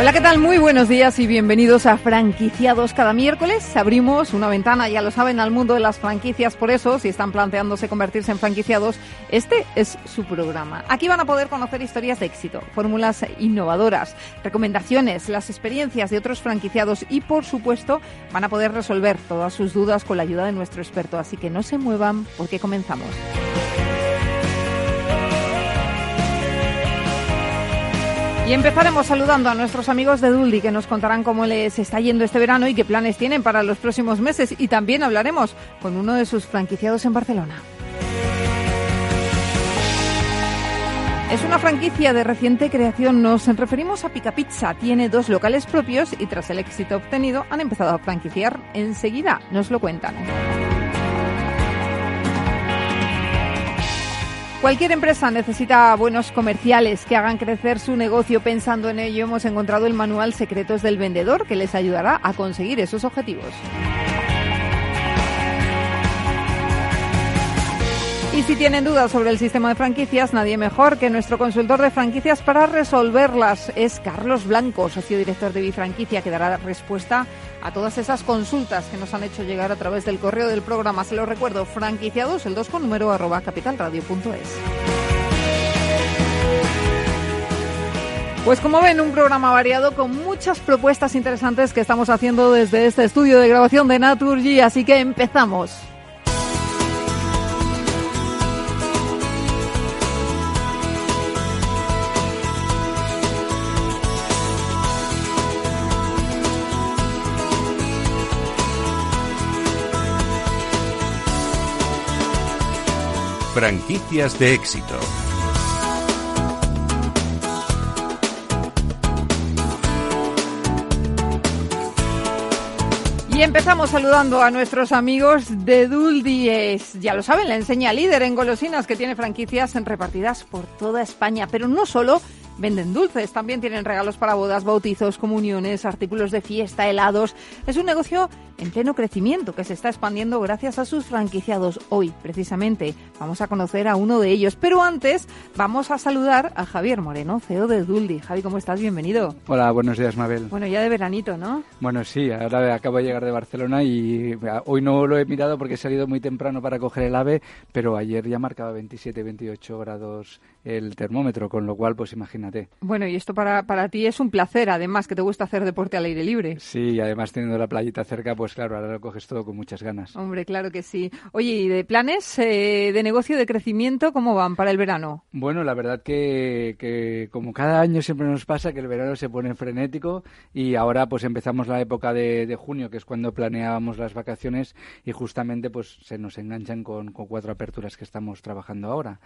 Hola, ¿qué tal? Muy buenos días y bienvenidos a Franquiciados. Cada miércoles abrimos una ventana, ya lo saben, al mundo de las franquicias. Por eso, si están planteándose convertirse en franquiciados, este es su programa. Aquí van a poder conocer historias de éxito, fórmulas innovadoras, recomendaciones, las experiencias de otros franquiciados y, por supuesto, van a poder resolver todas sus dudas con la ayuda de nuestro experto. Así que no se muevan porque comenzamos. Y empezaremos saludando a nuestros amigos de Duldi que nos contarán cómo les está yendo este verano y qué planes tienen para los próximos meses. Y también hablaremos con uno de sus franquiciados en Barcelona. Es una franquicia de reciente creación. Nos referimos a Pica Pizza. Tiene dos locales propios y tras el éxito obtenido han empezado a franquiciar enseguida. Nos lo cuentan. Cualquier empresa necesita buenos comerciales que hagan crecer su negocio. Pensando en ello, hemos encontrado el manual Secretos del Vendedor que les ayudará a conseguir esos objetivos. Y si tienen dudas sobre el sistema de franquicias, nadie mejor que nuestro consultor de franquicias para resolverlas. Es Carlos Blanco, socio director de Bifranquicia, que dará respuesta a todas esas consultas que nos han hecho llegar a través del correo del programa. Se lo recuerdo, franquiciados, el 2 con número arroba capitalradio.es. Pues como ven, un programa variado con muchas propuestas interesantes que estamos haciendo desde este estudio de grabación de Naturgy, así que empezamos. Franquicias de éxito. Y empezamos saludando a nuestros amigos de Duldies. Ya lo saben, la enseña líder en golosinas que tiene franquicias repartidas por toda España, pero no solo Venden dulces, también tienen regalos para bodas, bautizos, comuniones, artículos de fiesta, helados. Es un negocio en pleno crecimiento que se está expandiendo gracias a sus franquiciados. Hoy, precisamente, vamos a conocer a uno de ellos. Pero antes, vamos a saludar a Javier Moreno, CEO de Duldi. Javi, ¿cómo estás? Bienvenido. Hola, buenos días, Mabel. Bueno, ya de veranito, ¿no? Bueno, sí, ahora acabo de llegar de Barcelona y hoy no lo he mirado porque he salido muy temprano para coger el ave, pero ayer ya marcaba 27, 28 grados el termómetro, con lo cual, pues imagínate. Bueno, y esto para, para ti es un placer, además, que te gusta hacer deporte al aire libre. Sí, y además teniendo la playita cerca, pues claro, ahora lo coges todo con muchas ganas. Hombre, claro que sí. Oye, ¿y de planes eh, de negocio, de crecimiento, cómo van para el verano? Bueno, la verdad que, que como cada año siempre nos pasa, que el verano se pone frenético y ahora pues empezamos la época de, de junio, que es cuando planeábamos las vacaciones y justamente pues se nos enganchan con, con cuatro aperturas que estamos trabajando ahora.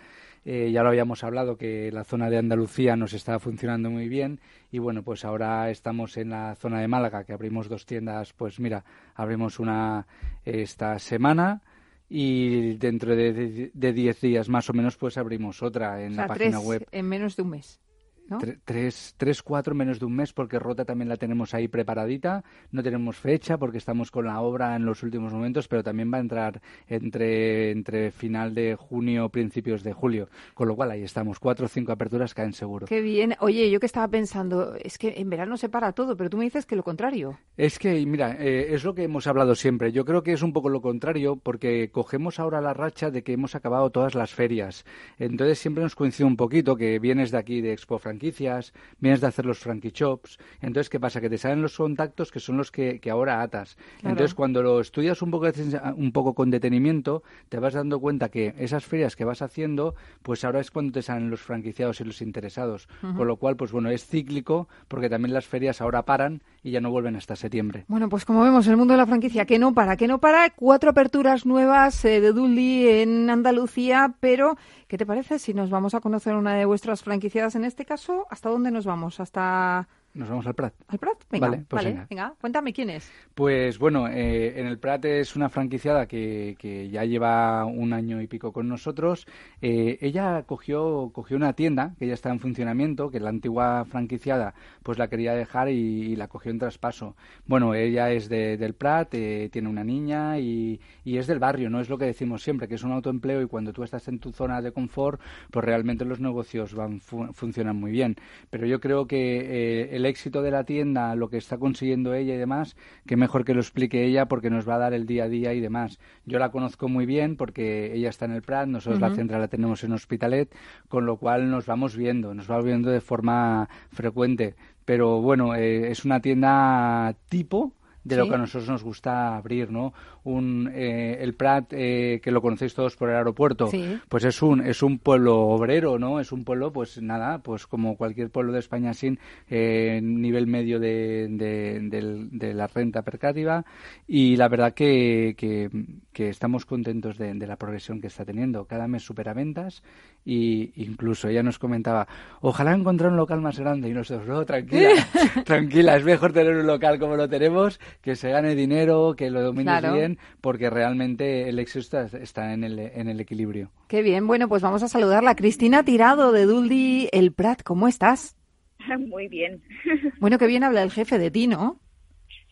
Eh, ya lo habíamos hablado que la zona de Andalucía nos estaba funcionando muy bien y bueno, pues ahora estamos en la zona de Málaga que abrimos dos tiendas, pues mira, abrimos una esta semana y dentro de 10 días más o menos pues abrimos otra en la página web. En menos de un mes. ¿No? Tres, tres, cuatro, menos de un mes, porque Rota también la tenemos ahí preparadita. No tenemos fecha porque estamos con la obra en los últimos momentos, pero también va a entrar entre, entre final de junio, principios de julio. Con lo cual ahí estamos, cuatro o cinco aperturas caen seguro. Qué bien. Oye, yo que estaba pensando, es que en verano se para todo, pero tú me dices que lo contrario. Es que, mira, eh, es lo que hemos hablado siempre. Yo creo que es un poco lo contrario, porque cogemos ahora la racha de que hemos acabado todas las ferias. Entonces siempre nos coincide un poquito que vienes de aquí de Expo franquicias, vienes de hacer los frankie shops. Entonces, ¿qué pasa? Que te salen los contactos que son los que, que ahora atas. Claro. Entonces, cuando lo estudias un poco, un poco con detenimiento, te vas dando cuenta que esas ferias que vas haciendo, pues ahora es cuando te salen los franquiciados y los interesados. Uh -huh. Con lo cual, pues bueno, es cíclico, porque también las ferias ahora paran y ya no vuelven hasta septiembre. Bueno, pues como vemos, el mundo de la franquicia, que no para, que no para. Cuatro aperturas nuevas eh, de Dully en Andalucía, pero ¿qué te parece si nos vamos a conocer una de vuestras franquiciadas en este caso? ¿Hasta dónde nos vamos? ¿Hasta nos vamos al Prat. ¿Al Prat? Venga, vale, pues venga. Cuéntame quién es. Pues bueno, eh, en el Prat es una franquiciada que, que, ya lleva un año y pico con nosotros. Eh, ella cogió, cogió una tienda que ya está en funcionamiento, que la antigua franquiciada pues la quería dejar y, la cogió en traspaso. Bueno, ella es de, del Prat, eh, tiene una niña y, y, es del barrio, no es lo que decimos siempre, que es un autoempleo y cuando tú estás en tu zona de confort, pues realmente los negocios van funcionan muy bien. Pero yo creo que el éxito de la tienda, lo que está consiguiendo ella y demás, que mejor que lo explique ella porque nos va a dar el día a día y demás. Yo la conozco muy bien porque ella está en el Prat, nosotros la central la tenemos en Hospitalet, con lo cual nos vamos viendo, nos vamos viendo de forma frecuente. Pero bueno, eh, es una tienda tipo de lo que a nosotros nos gusta abrir, ¿no? Un, eh, el Prat, eh, que lo conocéis todos por el aeropuerto, pues es un, es un pueblo obrero, ¿no? Es un pueblo, pues nada, pues como cualquier pueblo de España sin eh, nivel medio de, de, la renta per cápita y la verdad que, que, estamos contentos de, la progresión que está teniendo. Cada mes supera ventas y incluso ella nos comentaba, ojalá encontrar un local más grande y nosotros, no, tranquila, tranquila, es mejor tener un local como lo tenemos, que se gane dinero, que lo domines bien, porque realmente el éxito está, en, el, en el equilibrio. Qué bien, bueno, pues vamos a saludarla. a Cristina Tirado de Duldi El Prat, ¿cómo estás? Muy bien. Bueno, qué bien habla el jefe de ti, ¿no?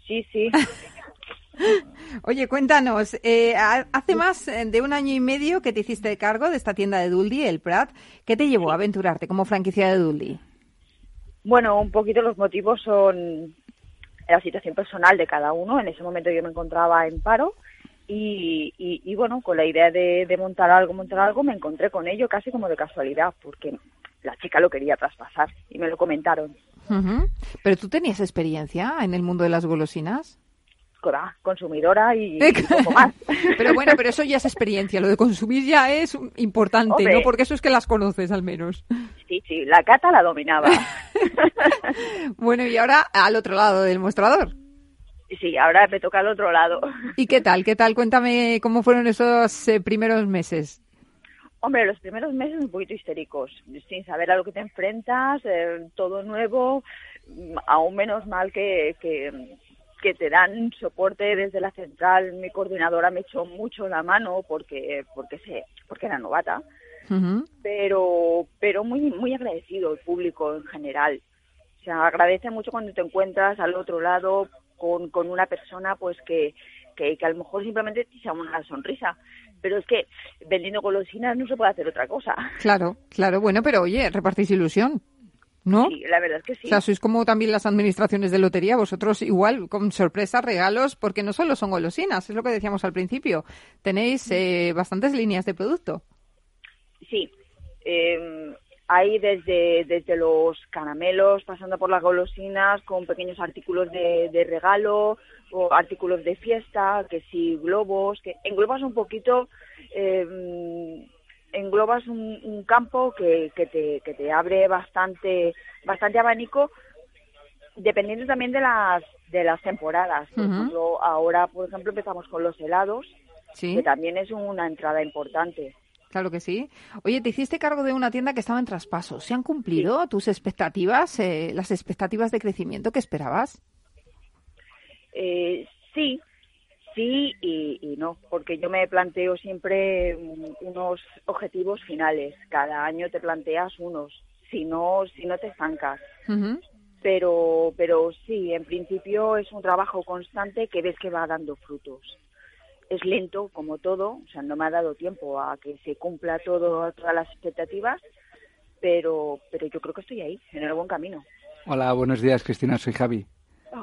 Sí, sí. Oye, cuéntanos, eh, hace más de un año y medio que te hiciste cargo de esta tienda de Duldi, el Prat. ¿Qué te llevó a aventurarte como franquicia de Duldi? Bueno, un poquito los motivos son la situación personal de cada uno. En ese momento yo me encontraba en paro y, y, bueno, con la idea de, montar algo, montar algo, me encontré con ello casi como de casualidad, porque la chica lo quería traspasar y me lo comentaron. ¿Pero tú tenías experiencia en el mundo de las golosinas? Consumidora y, un poco más. Pero bueno, pero eso ya es experiencia. Lo de consumir ya es importante, ¿no? Porque eso es que las conoces al menos. Sí, sí, la cata la dominaba. bueno, y ahora al otro lado del mostrador. Sí, ahora me toca al otro lado. ¿Y qué tal? ¿Qué tal? Cuéntame cómo fueron esos eh, primeros meses. Hombre, los primeros meses un poquito histéricos, sin saber a lo que te enfrentas, eh, todo nuevo, aún menos mal que, que, que te dan soporte desde la central. Mi coordinadora me echó mucho la mano porque porque sé porque era novata, pero pero muy muy agradecido el público en general. O sea, agradece mucho cuando te encuentras al otro lado con, con una persona pues que, que, que a lo mejor simplemente te echa una sonrisa pero es que vendiendo golosinas no se puede hacer otra cosa. Claro, claro, bueno, pero oye, repartís ilusión. ¿No? Sí, la verdad es que sí. O sea, sois como también las administraciones de lotería, vosotros igual, con sorpresas, regalos, porque no solo son golosinas, es lo que decíamos al principio. Tenéis eh, bastantes líneas de producto. Sí. Eh, hay desde, desde los caramelos, pasando por las golosinas, con pequeños artículos de, de regalo, o artículos de fiesta, que sí, globos, que englobas un poquito eh, englobas un, campo que, que, te, que te abre bastante, bastante abanico, dependiendo también de las, de las temporadas. Por ejemplo, ahora, por ejemplo, empezamos con los helados, que también es una entrada importante. Claro que sí. Oye, te hiciste cargo de una tienda que estaba en traspaso. ¿Se han cumplido tus expectativas, eh, las expectativas de crecimiento que esperabas? Eh, sí, sí y, no, porque yo me planteo siempre unos objetivos finales. Cada año te planteas unos, si no, si no te estancas. Pero, pero sí, en principio es un trabajo constante que ves que va dando frutos. Es lento, como todo, o sea, no me ha dado tiempo a que se cumpla todo, todas las expectativas, pero, pero yo creo que estoy ahí, en el buen camino. Hola, buenos días, Cristina, soy Javi.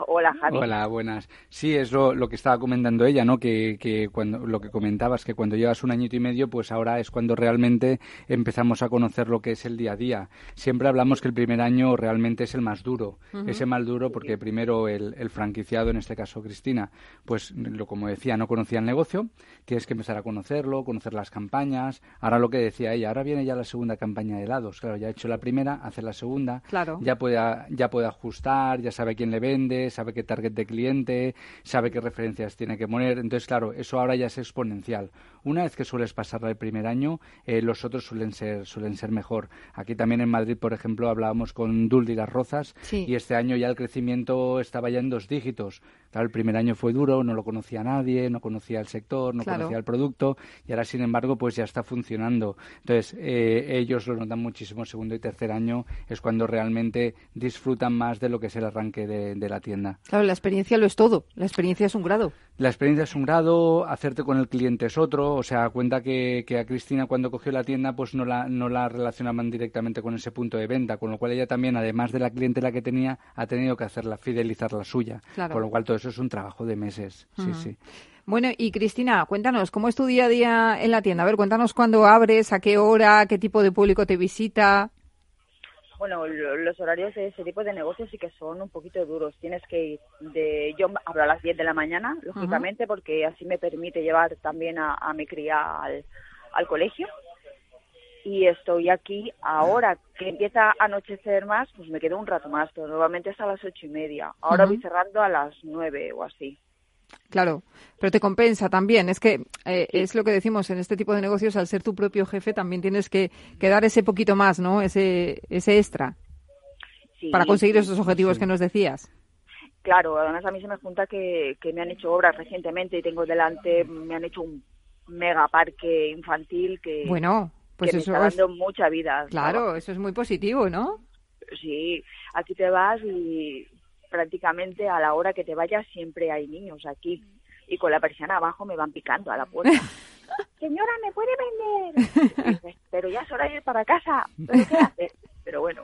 Hola, Javi. Hola, buenas. Sí, es lo, lo que estaba comentando ella, ¿no? Que, que, cuando lo que comentabas, que cuando llevas un añito y medio, pues ahora es cuando realmente empezamos a conocer lo que es el día a día. Siempre hablamos que el primer año realmente es el más duro. Ese más duro porque primero el, el, franquiciado, en este caso Cristina, pues lo como decía, no conocía el negocio. Tienes que empezar a conocerlo, conocer las campañas. Ahora lo que decía ella, ahora viene ya la segunda campaña de helados. Claro, ya ha hecho la primera, hace la segunda. Claro. Ya puede, ya puede ajustar, ya sabe quién le vende sabe qué target de cliente, sabe qué referencias tiene que poner. Entonces, claro, eso ahora ya es exponencial. Una vez que sueles pasar el primer año, eh, los otros suelen ser, suelen ser mejor. Aquí también en Madrid, por ejemplo, hablábamos con Duldi Las Rozas y este año ya el crecimiento estaba ya en dos dígitos. Claro, el primer año fue duro, no lo conocía nadie, no conocía el sector, no conocía el producto y ahora, sin embargo, pues ya está funcionando. Entonces, eh, ellos lo notan muchísimo. Segundo y tercer año es cuando realmente disfrutan más de lo que es el arranque de, la tienda. Claro, la experiencia lo es todo. La experiencia es un grado. La experiencia es un grado, hacerte con el cliente es otro. O sea, cuenta que, a Cristina cuando cogió la tienda, pues no la, no la relacionaban directamente con ese punto de venta, con lo cual ella también, además de la clientela que tenía, ha tenido que hacerla, fidelizar la suya. Con lo cual todo eso es un trabajo de meses. Sí, sí. Bueno, y Cristina, cuéntanos, ¿cómo es tu día a día en la tienda? A ver, cuéntanos cuándo abres, a qué hora, qué tipo de público te visita. Bueno, los horarios de ese tipo de negocios sí que son un poquito duros. Tienes que ir de... Yo abro a las 10 de la mañana, lógicamente, porque así me permite llevar también a, mi cría al, al colegio y estoy aquí ahora que empieza a anochecer más, pues me quedo un rato más, pero nuevamente hasta las ocho y media. Ahora voy cerrando a las nueve o así. Claro, pero te compensa también. Es que eh, es lo que decimos en este tipo de negocios, al ser tu propio jefe, también tienes que, dar ese poquito más, ¿no? Ese, ese extra para conseguir esos objetivos que nos decías. Claro, además a mí se me junta que, que me han hecho obras recientemente y tengo delante, me han hecho un mega parque infantil que, bueno, pues eso me está dando mucha vida. Claro, eso es muy positivo, ¿no? Sí, aquí te vas y prácticamente a la hora que te vayas siempre hay niños aquí y con la persiana abajo me van picando a la puerta. Señora, ¿me puede vender? Pero ya es hora de ir para casa. Pero bueno.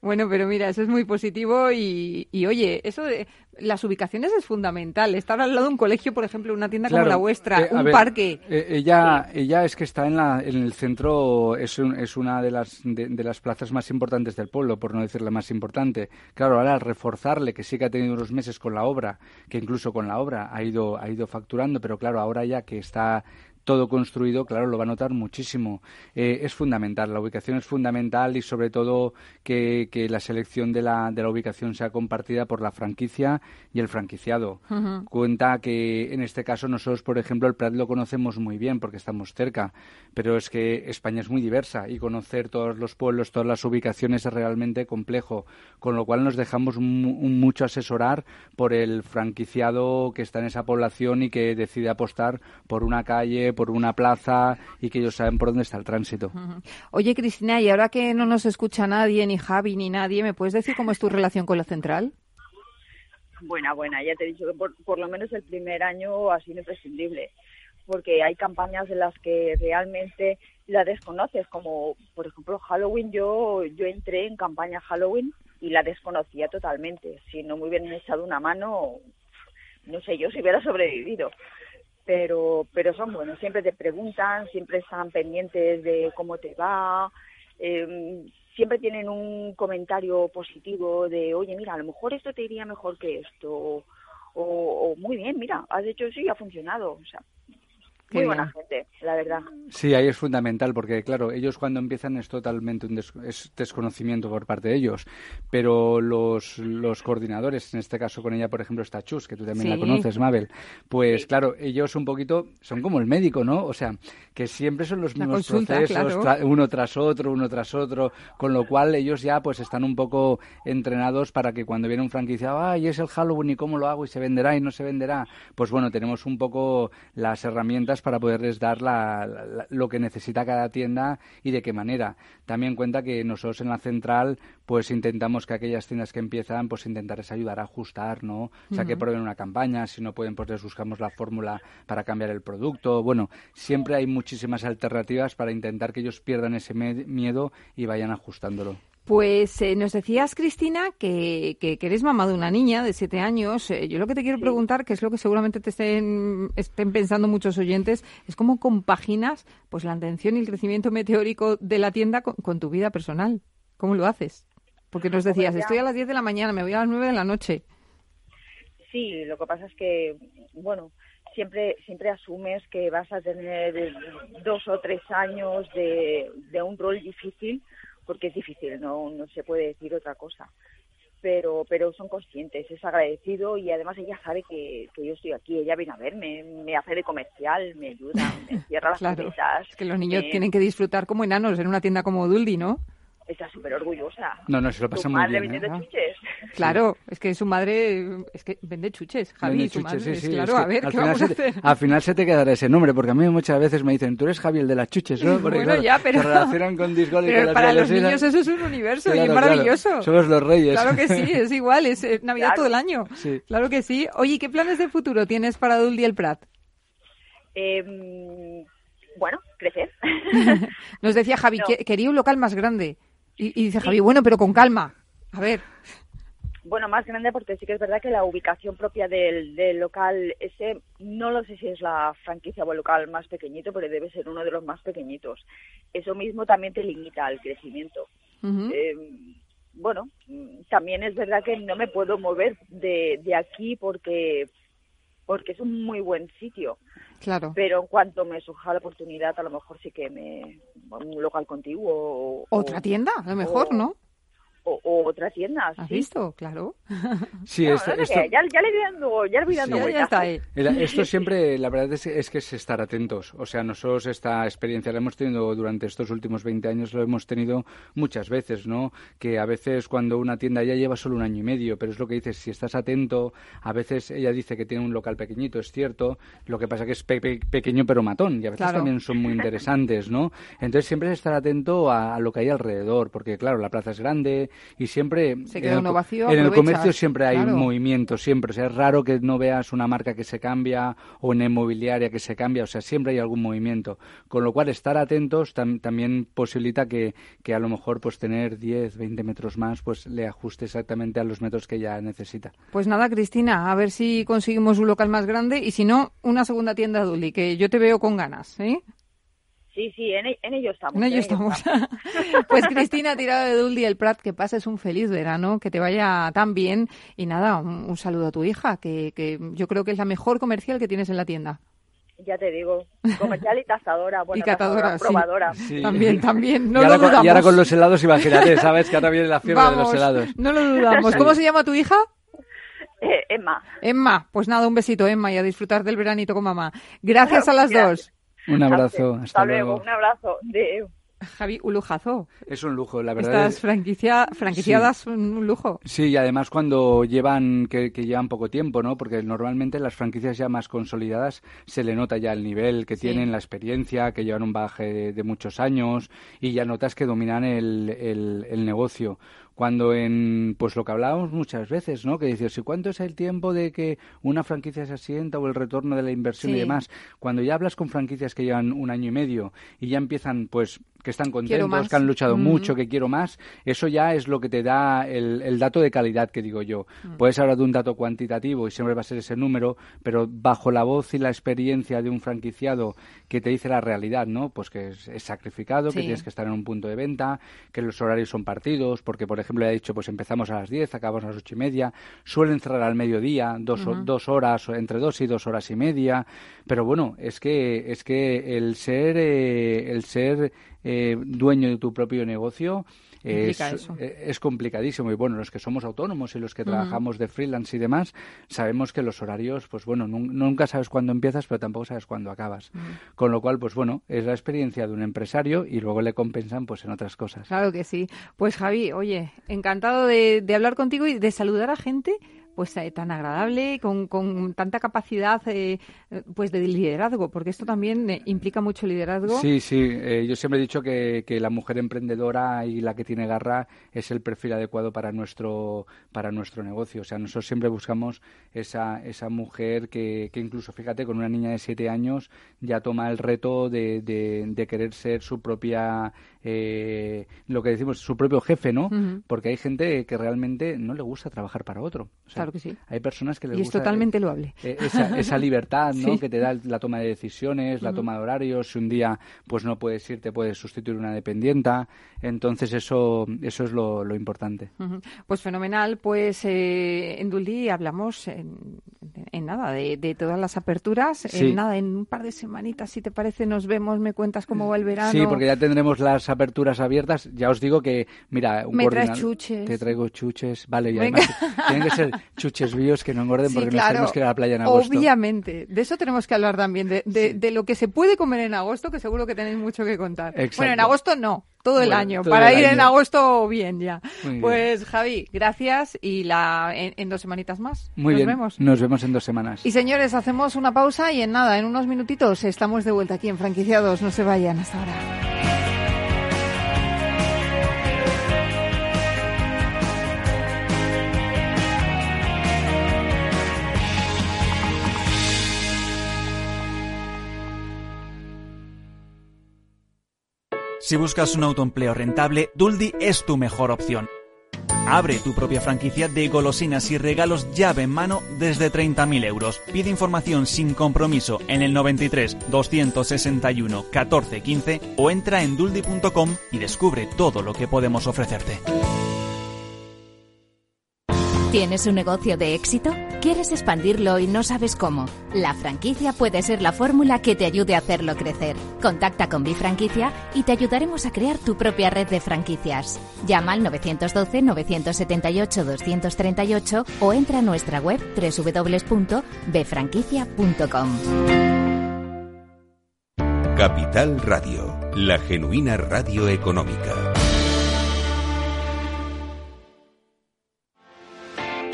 Bueno, pero mira, eso es muy positivo y, y oye, eso de las ubicaciones es fundamental. Estar al lado de un colegio, por ejemplo, una tienda como la vuestra, eh, un parque. Eh, ella, ella es que está en, la, en el centro, es, es una de las, de, las plazas más importantes del pueblo, por no decir la más importante. Claro, ahora reforzarle, que sí que ha tenido unos meses con la obra, que incluso con la obra ha ido, ha ido facturando, pero claro, ahora ya que está todo construido, claro, lo va a notar muchísimo. Eh, es fundamental, la ubicación es fundamental y sobre todo que, que la selección de la, de la, ubicación sea compartida por la franquicia y el franquiciado. Cuenta que en este caso nosotros, por ejemplo, el Prat lo conocemos muy bien porque estamos cerca, pero es que España es muy diversa y conocer todos los pueblos, todas las ubicaciones es realmente complejo, con lo cual nos dejamos mucho asesorar por el franquiciado que está en esa población y que decide apostar por una calle, por una plaza y que ellos saben por dónde está el tránsito. Oye, Cristina, y ahora que no nos escucha nadie, ni Javi, ni nadie, ¿me puedes decir cómo es tu relación con la central? Buena, buena. Ya te he dicho que por, lo menos el primer año ha sido imprescindible, porque hay campañas en las que realmente la desconoces, como por ejemplo Halloween. Yo, yo entré en campaña Halloween y la desconocía totalmente. Si no me hubieran echado una mano, no sé yo si hubiera sobrevivido pero pero son buenos. Siempre te preguntan siempre están pendientes de cómo te va eh, siempre tienen un comentario positivo de oye mira a lo mejor esto te iría mejor que esto o, o muy bien mira has hecho y ha funcionado o sea muy buena gente, la verdad. Sí, ahí es fundamental porque, claro, ellos cuando empiezan es totalmente un desconocimiento por parte de ellos, pero los, los coordinadores, en este caso con ella, por ejemplo, está Chus, que tú también la conoces, Mabel, pues claro, ellos un poquito son como el médico, ¿no? O sea, que siempre son los mismos procesos, uno tras otro, uno tras otro, con lo cual ellos ya pues están un poco entrenados para que cuando viene un franquiciado, ay, es el Halloween y cómo lo hago y se venderá y no se venderá, pues bueno, tenemos un poco las herramientas para poderles dar lo que necesita cada tienda y de qué manera. También cuenta que nosotros en la central pues intentamos que aquellas tiendas que empiezan pues intentarles ayudar a ajustar, ¿no? O sea, que prueben una campaña, si no pueden pues les buscamos la fórmula para cambiar el producto. Bueno, siempre hay muchísimas alternativas para intentar que ellos pierdan ese miedo y vayan ajustándolo. Pues eh, nos decías, Cristina, que, que, eres mamá de una niña de siete años. Eh, yo lo que te quiero preguntar, que es lo que seguramente te estén, estén pensando muchos oyentes, es cómo compaginas pues la atención y el crecimiento meteórico de la tienda con, tu vida personal. ¿Cómo lo haces? Porque nos decías, estoy a las 10 de la mañana, me voy a las 9 de la noche. Sí, lo que pasa es que, bueno, siempre siempre asumes que vas a tener dos o tres años de, de un rol difícil porque es difícil, no, no se puede decir otra cosa. pero pero son conscientes, es agradecido y además ella sabe que, que yo estoy aquí, ella viene a verme, me hace de comercial, me ayuda, me cierra las Claro, es que los niños tienen que disfrutar como enanos en una tienda como Duldi, ¿no? Está súper orgullosa. No, no, se lo pasa muy madre. ¿eh? chuches. Claro, es que su madre es que vende chuches, Javi, Vende su chuches, madre, sí, es sí, claro, es que a ver, al ¿qué final vamos a se te- hacer? Al final se te quedará ese nombre, porque a mí muchas veces me dicen, tú eres Javi el de las chuches, ¿no? Porque, Bueno, claro, ya, pero- se relacionan con Disgol y Pero con para los niños eso es un universo y es claro. maravilloso. Somos los reyes. Claro que sí, es igual, es eh, Navidad Claro. todo el año. Sí. Claro que sí. Oye, ¿qué planes de futuro tienes para Duldi el Prat? Eh, bueno, crecer. Nos decía Javi No. que quería un local más grande. Y, y dice Javi, bueno, pero con calma. A ver, Bueno, más grande porque sí que es verdad que la ubicación propia del, del local ese, no lo sé si es la franquicia o el local más pequeñito, pero debe ser uno de los más pequeñitos. Eso mismo también te limita al crecimiento. Eh, bueno, también es verdad que no me puedo mover de, de aquí porque porque es un muy buen sitio, claro. pero en cuanto me surja la oportunidad, a lo mejor sí que me un local contiguo o, Otra o- tienda, a lo mejor, o- ¿no? O, o otra tienda, ¿Has sí. visto? Claro. Sí, No, esto, no sé esto- qué, ya, ya le voy dando, ya le voy dando Ya, ya vueltas. está ahí. El- Esto siempre, la verdad es, es que es estar atentos. O sea, nosotros esta experiencia la hemos tenido durante estos últimos 20 años, lo hemos tenido muchas veces, ¿no? Que a veces cuando una tienda ya lleva solo un año y medio, pero es lo que dices, si estás atento, a veces ella dice que tiene un local pequeñito, es cierto, lo que pasa que es pe- pe- pequeño pero matón, y a veces Claro. también son muy interesantes, ¿no? Entonces siempre es estar atento a, a lo que hay alrededor, porque claro, la plaza es grande y siempre... Se en queda el uno co- vacío, En el comercio siempre hay claro. movimiento, siempre. O sea, es raro que no veas una marca que se cambia o una inmobiliaria que se cambia. O sea, siempre hay algún movimiento. Con lo cual, estar atentos tam- también posibilita que, que a lo mejor pues tener 10, 20 metros más, pues le ajuste exactamente a los metros que ya necesita. Pues nada, Cristina, a ver si conseguimos un local más grande y si no, una segunda tienda Duldi, que yo te veo con ganas, ¿eh? Sí, sí, en, en ello estamos. En ello estamos. pues Cristina Tirado de Duldi el Prat, que pases un feliz verano, que te vaya tan bien y nada, un, un saludo a tu hija, que, que yo creo que es la mejor comercial que tienes en la tienda. Ya te digo, comercial y cazadora. Bueno, Y catadora, sí. probadora. Sí. También, también, no y, ahora lo con, dudamos. y ahora con los helados, imagínate, ¿sabes? Que ahora viene la fiebre de los helados. no lo dudamos. ¿Cómo se llama tu hija? Eh, Emma, Emma, pues nada, un besito, Emma, y a disfrutar del veranito con mamá. Gracias a las Gracias. dos. Un abrazo, hasta, hasta luego. luego. Un abrazo. De... Javi, un lujazo. Es un lujo, la verdad. Estas es- franquicia, franquiciadas son un lujo. Sí, y además cuando llevan, que, que llevan poco tiempo, ¿no? Porque normalmente las franquicias ya más consolidadas se le nota ya el nivel que Sí. tienen, la experiencia, que llevan un bagaje de, de muchos años y ya notas que dominan el, el, el negocio. Cuando en, pues lo que hablábamos muchas veces, ¿no? Que dices, ¿y cuánto es el tiempo de que una franquicia se asienta o el retorno de la inversión Sí. y demás? Cuando ya hablas con franquicias que llevan un año y medio y ya empiezan, pues, que están contentos, que han luchado Mm. mucho, que quiero más, eso ya es lo que te da el, el dato de calidad que digo yo. Mm. Puedes hablar de un dato cuantitativo y siempre va a ser ese número, pero bajo la voz y la experiencia de un franquiciado que te dice la realidad, ¿no? Pues que es, es sacrificado, que tienes que estar en un punto de venta, que los horarios son partidos, porque por ejemplo he dicho, pues empezamos a las 10, acabamos a las ocho y media, suelen cerrar al mediodía, dos, ho- dos horas, entre dos y dos horas y media, pero bueno, es que, es que el ser, eh, el ser eh, dueño de tu propio negocio es, eh, es complicadísimo y bueno, los que somos autónomos y los que trabajamos de freelance y demás, sabemos que los horarios, pues bueno, nun- nunca sabes cuándo empiezas, pero tampoco sabes cuándo acabas. Con lo cual, pues bueno, es la experiencia de un empresario y luego le compensan pues en otras cosas. Claro que sí. Pues Javi, oye, encantado de, de hablar contigo y de saludar a gente pues eh, tan agradable, con, con tanta capacidad eh, pues de liderazgo, porque esto también eh, implica mucho liderazgo. Sí, sí, eh, yo siempre he dicho que, que la mujer emprendedora y la que tiene garra es el perfil adecuado para nuestro, para nuestro negocio. O sea, nosotros siempre buscamos esa, esa mujer que, que incluso, fíjate, con una niña de siete años ya toma el reto de, de querer ser su propia, eh, lo que decimos, su propio jefe, ¿no? Porque hay gente que realmente no le gusta trabajar para otro. O sea, Claro que sí. Hay personas que les Y es gusta... totalmente loable. Eh, esa, esa libertad ¿no? Sí. que te da la toma de decisiones, la toma de horarios. Si un día pues no puedes ir, te puedes sustituir una dependienta. Entonces eso, eso es lo, lo importante. Pues fenomenal. Pues eh, en Duldi hablamos en, en nada, de, de todas las aperturas. Sí. En nada, en un par de semanitas, si te parece, nos vemos, me cuentas cómo va el verano. Sí, porque ya tendremos las aperturas abiertas. Ya os digo que, mira, un Me traes chuches. Te traigo chuches, vale, y Venga. además tienen que ser chuches bios que no engorden Sí, porque nos claro. tenemos que ir a la playa en agosto. Obviamente. De eso tenemos que hablar también, de, de, de lo que se puede comer en agosto, que seguro que tenéis mucho que contar. Exacto. Bueno, en agosto no, todo el Bueno, año, todo para el ir en agosto bien ya. Muy bien. Pues Javi, gracias y la en, en dos semanitas más. Muy Nos bien, vemos. nos vemos en dos semanas. Y señores, hacemos una pausa y en nada, en unos minutitos estamos de vuelta aquí en Franquiciados. No se vayan hasta ahora. Si buscas un autoempleo rentable, Duldi es tu mejor opción. Abre tu propia franquicia de golosinas y regalos llave en mano desde 30.000 euros. Pide información sin compromiso en el 93 261 14 15 o entra en duldi.com y descubre todo lo que podemos ofrecerte. ¿Tienes un negocio de éxito? ¿Quieres expandirlo y no sabes cómo? La franquicia puede ser la fórmula que te ayude a hacerlo crecer. Contacta con Bifranquicia y te ayudaremos a crear tu propia red de franquicias. Llama al 912-978-238 o entra a nuestra web www.bfranquicia.com. Capital Radio, la genuina radio económica.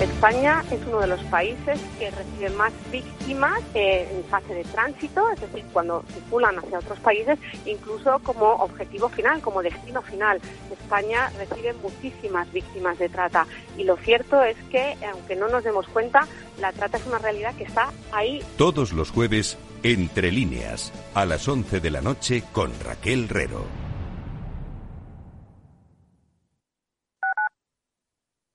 España es uno de los países que recibe más víctimas eh, en fase de tránsito, es decir, cuando circulan hacia otros países, incluso como objetivo final, como destino final. España recibe muchísimas víctimas de trata y lo cierto es que, aunque no nos demos cuenta, la trata es una realidad que está ahí Todos los jueves, entre líneas, a las 11 de la noche con Raquel Rero.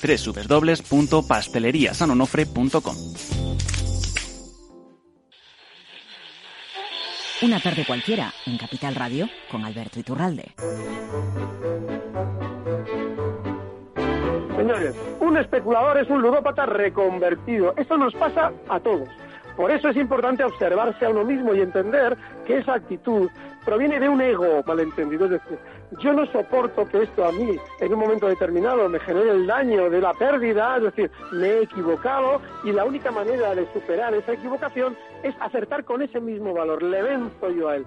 www.pasteleriasanonofre.com. Una tarde cualquiera en Capital Radio con Alberto Iturralde. Señores, un especulador es un ludópata reconvertido. Eso nos pasa a todos. Por eso es importante observarse a uno mismo y entender que esa actitud proviene de un ego malentendido. Es decir, yo no soporto que esto a mí en un momento determinado me genere el daño de la pérdida, es decir, me he equivocado y la única manera de superar esa equivocación es acertar con ese mismo valor. Le venzo yo a él.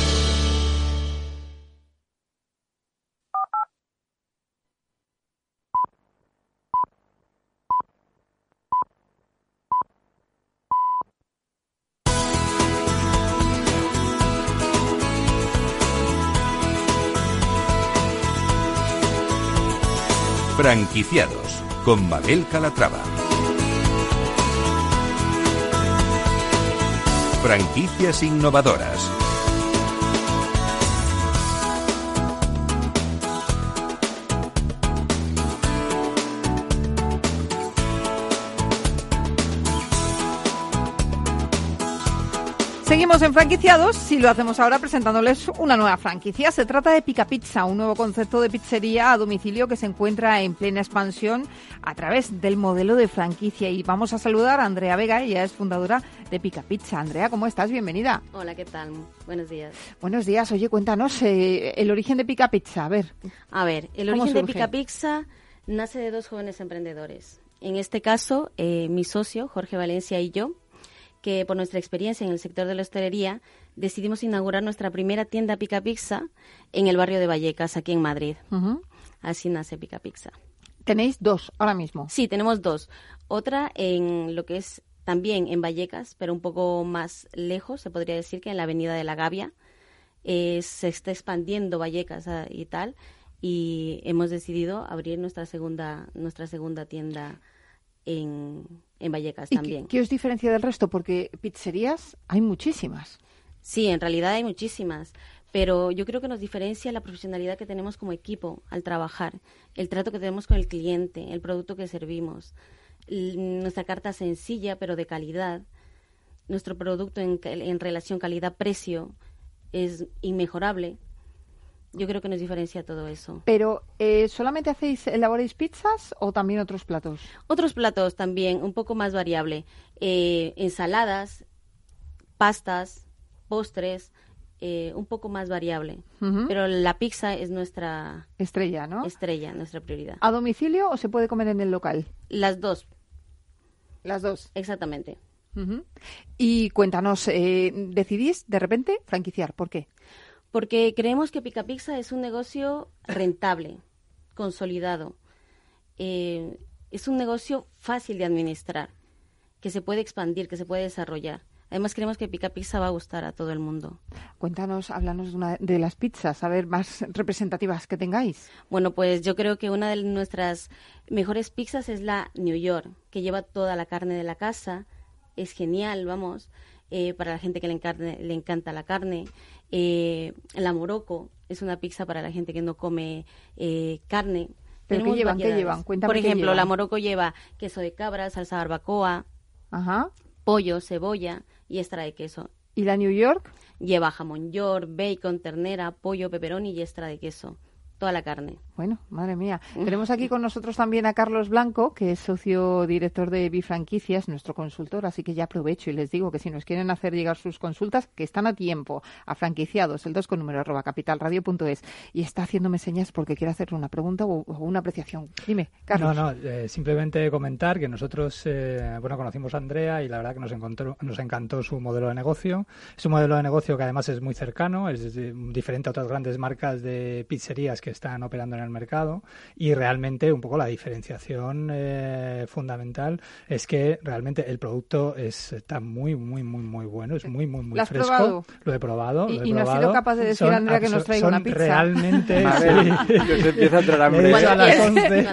Franquiciados con Mabel Calatrava. Franquicias innovadoras. Seguimos en franquiciados y lo hacemos ahora presentándoles una nueva franquicia. Se trata de Pica Pizza, un nuevo concepto de pizzería a domicilio que se encuentra en plena expansión a través del modelo de franquicia. Y vamos a saludar a Andrea Vega, ella es fundadora de Pica Pizza. Andrea, ¿cómo estás? Bienvenida. Hola, ¿qué tal? Buenos días. Buenos días. Oye, cuéntanos eh, el origen de Pica Pizza. A ver. A ver, el origen de Pica Pizza nace de dos jóvenes emprendedores. En este caso, eh, mi socio, Jorge Valencia y yo, que por nuestra experiencia en el sector de la hostelería decidimos inaugurar nuestra primera tienda Pica Pizza en el barrio de Vallecas, aquí en Madrid. Así nace Pica Pizza. Tenéis dos ahora mismo. Sí, tenemos dos. Otra en lo que es también en Vallecas, pero un poco más lejos, se podría decir que en la Avenida de la Gavia. Eh, se está expandiendo Vallecas ah, y tal, y hemos decidido abrir nuestra segunda, nuestra segunda tienda en, en Vallecas también. Qué, os diferencia del resto? Porque pizzerías hay muchísimas. Sí, en realidad hay muchísimas, pero yo creo que nos diferencia la profesionalidad que tenemos como equipo al trabajar, el trato que tenemos con el cliente, el producto que servimos, nuestra carta sencilla pero de calidad, nuestro producto en, en relación calidad-precio es inmejorable yo creo que nos diferencia todo eso. Pero, eh, ¿solamente hacéis, elaboráis pizzas o también otros platos? Otros platos también, un poco más variable. Eh, ensaladas, pastas, postres, eh, un poco más variable. Pero la pizza es nuestra... Estrella, ¿no? Estrella, nuestra prioridad. ¿A domicilio o se puede comer en el local? Las dos. Las dos. Exactamente. Y cuéntanos, ¿decidís de repente franquiciar? ¿Por qué? Porque creemos que Pica Pizza es un negocio rentable, consolidado. Eh, es un negocio fácil de administrar, que se puede expandir, que se puede desarrollar. Además, creemos que Pica Pizza va a gustar a todo el mundo. Cuéntanos, háblanos de, una, de las pizzas, a ver, más representativas que tengáis. Bueno, pues yo creo que una de nuestras mejores pizzas es la New York, que lleva toda la carne de la casa. Es genial, vamos. Eh, para la gente que le, le encanta la carne. Eh, la Morocco es una pizza para la gente que no come eh, carne. ¿Pero qué llevan? ¿Qué llevan? Por ejemplo, la Morocco lleva queso de cabra, salsa barbacoa, pollo, cebolla y extra de queso. ¿Y la New York? Lleva jamón york, bacon, ternera, pollo, pepperoni y extra de queso toda la carne. Bueno, madre mía. Tenemos aquí con nosotros también a Carlos Blanco, que es socio director de Bifranquicias, nuestro consultor, así que ya aprovecho y les digo que si nos quieren hacer llegar sus consultas, que están a tiempo, a franquiciados, el 2 con número arroba capitalradio.es, y está haciéndome señas porque quiere hacerle una pregunta o, una apreciación. Dime, Carlos. No, no, eh, simplemente comentar que nosotros, eh, bueno, conocimos a Andrea y la verdad que nos, encontró, nos encantó su modelo de negocio. Es un modelo de negocio que además es muy cercano, es diferente a otras grandes marcas de pizzerías que están operando en el mercado y realmente un poco la diferenciación eh, fundamental es que realmente el producto es, está muy, muy, muy, muy bueno, es muy, muy, muy ¿Lo fresco. Probado? Lo he probado. Y, lo he y no has sido capaz de decir, son, Andrea, que nos traiga una pizza. Realmente, sí. empieza a entrar hambre. a las 11,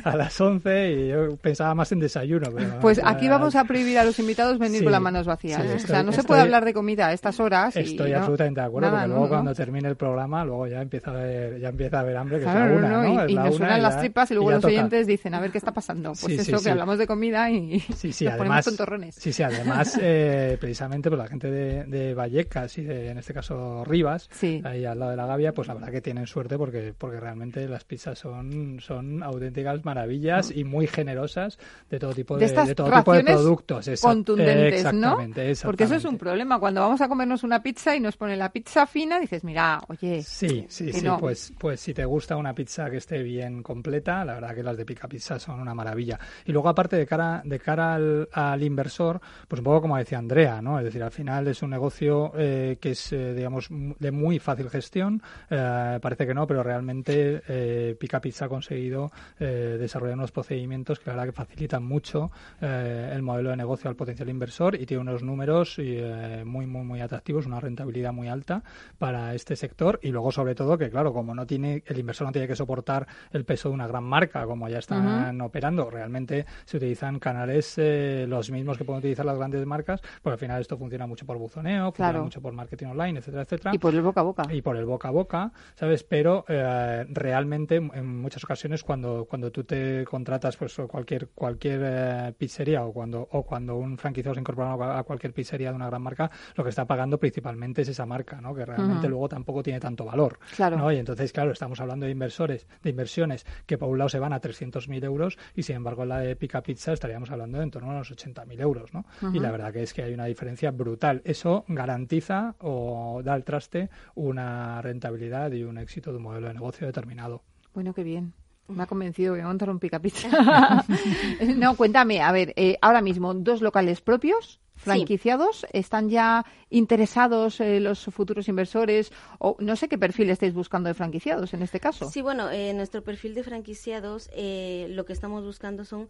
a las 11 y yo pensaba más en desayuno. Pero, pues aquí vamos a prohibir a los invitados venir sí, con las manos vacías. Sí, estoy, o sea, no estoy, se puede hablar de comida a estas horas. Estoy y, absolutamente de acuerdo, Nada, porque luego no, cuando no. termine el programa, luego ya empieza a haber, ya empieza a haber hambre. Que Claro, no, la una, no, ¿no? y, nos suenan las tripas y luego los toca. oyentes dicen, a ver qué está pasando. Pues Sí, eso, sí, que sí. hablamos de comida y nos ponemos además, tontorrones. sí, sí, además, eh, precisamente pues la gente de, de Vallecas y de, en este caso, Rivas, ahí al lado de la Gavia, pues la verdad que tienen suerte porque, porque realmente las pizzas son, son auténticas maravillas y muy generosas de todo tipo de de, estas de todo tipo de productos. Exact- contundentes, ¿no? exactamente, Porque eso es un problema. Cuando vamos a comernos una pizza y nos ponen la pizza fina, dices, mira, oye, Sí, sí, sí, pues, pues si te gusta una pizza que esté bien completa, la verdad que las de Pica Pizza son una maravilla. Y luego aparte de cara, de cara al, inversor, pues un poco como decía Andrea, ¿no? Es decir, al final es un negocio eh, que es, eh, digamos, de muy fácil gestión, eh, parece que no, pero realmente eh, Pica Pizza ha conseguido eh, desarrollar unos procedimientos que la verdad que facilitan mucho eh, el modelo de negocio al potencial inversor y tiene unos números muy, muy, muy atractivos, una rentabilidad muy alta para este sector y luego sobre todo que claro, como no tiene el inversor no tiene que soportar el peso de una gran marca como ya están operando, realmente se utilizan canales eh, los mismos que pueden utilizar las grandes marcas, porque al final esto funciona mucho por buzoneo, funciona Claro. mucho por marketing online, etcétera, etcétera y por el boca a boca. y por el boca a boca, ¿sabes? Pero eh, realmente en muchas ocasiones cuando, cuando tú te contratas pues cualquier cualquier eh, pizzería o cuando o cuando un franquiciado se incorpora a cualquier pizzería de una gran marca, lo que está pagando principalmente es esa marca, ¿no? Que realmente luego tampoco tiene tanto valor, Claro. ¿no? Y entonces, claro, estamos hablando de inversores, de inversiones que por un lado se van a 300.000 euros y sin embargo en la de Pica Pizza estaríamos hablando de en torno a los 80.000 euros, ¿no? Y la verdad que es que hay una diferencia brutal. Eso garantiza o da al traste una rentabilidad y un éxito de un modelo de negocio determinado. Bueno, qué bien. Me ha convencido que montar un pica pizza. no, cuéntame, a ver, eh, ahora mismo dos locales propios, franquiciados, ¿están ya interesados eh, los futuros inversores? O no sé qué perfil estáis buscando de franquiciados en este caso. Sí, bueno, eh, nuestro perfil de franquiciados, eh, lo que estamos buscando son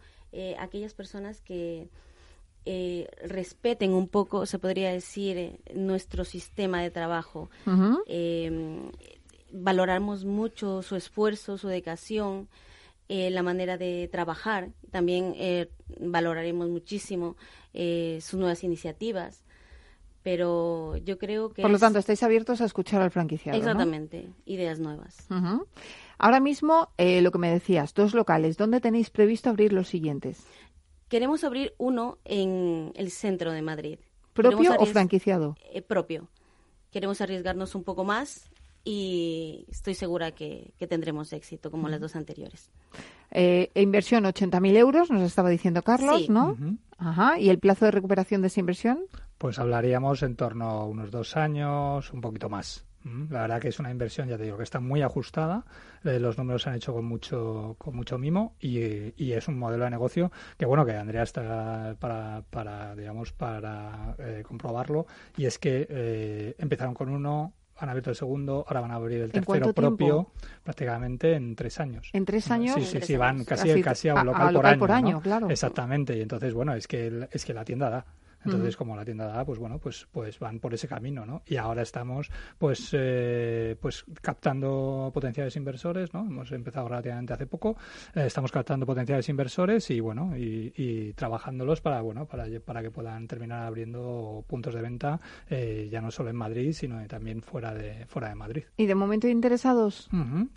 aquellas personas que eh, respeten un poco, se podría decir, eh, nuestro sistema de trabajo. Eh, valoramos mucho su esfuerzo, su dedicación, eh, la manera de trabajar. También eh, valoraremos muchísimo eh, sus nuevas iniciativas. Pero yo creo que Por lo es- tanto, estáis abiertos a escuchar al franquiciado. ¿no? exactamente ideas nuevas. Ahora mismo, eh, lo que me decías, dos locales. ¿Dónde tenéis previsto abrir los siguientes? Queremos abrir uno en el centro de Madrid. ¿Propio o franquiciado? eh, propio. Queremos arriesgarnos un poco más y estoy segura que, que tendremos éxito como las dos anteriores. Eh, inversión 80.000 euros, nos estaba diciendo Carlos, Sí. ¿no? Ujú. Ajá. ¿Y el plazo de recuperación de esa inversión? Pues hablaríamos en torno a unos dos años, un poquito más. Mm, La verdad que es una inversión, ya te digo, que está muy ajustada. eh, los números se han hecho con mucho, con mucho mimo y, y es un modelo de negocio que, bueno, que Andrea está para, para digamos, para eh, comprobarlo. Y es que eh, empezaron con uno, han abierto el segundo, ahora van a abrir el ¿En cuánto tercero propio, prácticamente en tres años. ¿En tres años? Sí, sí, sí, van casi, casi a un a local, local por por año. claro. Exactamente, y entonces, bueno, es que, el- es que la tienda da. Entonces, como la tienda da, pues bueno, pues, pues van por ese camino, ¿no? Y ahora estamos, pues, eh, pues captando potenciales inversores, ¿no? Hemos empezado relativamente hace poco, eh, estamos captando potenciales inversores y, bueno, y, y trabajándolos para, bueno, para, para que puedan terminar abriendo puntos de venta, eh, ya no solo en Madrid, sino también fuera de, fuera de Madrid. ¿Y de momento interesados?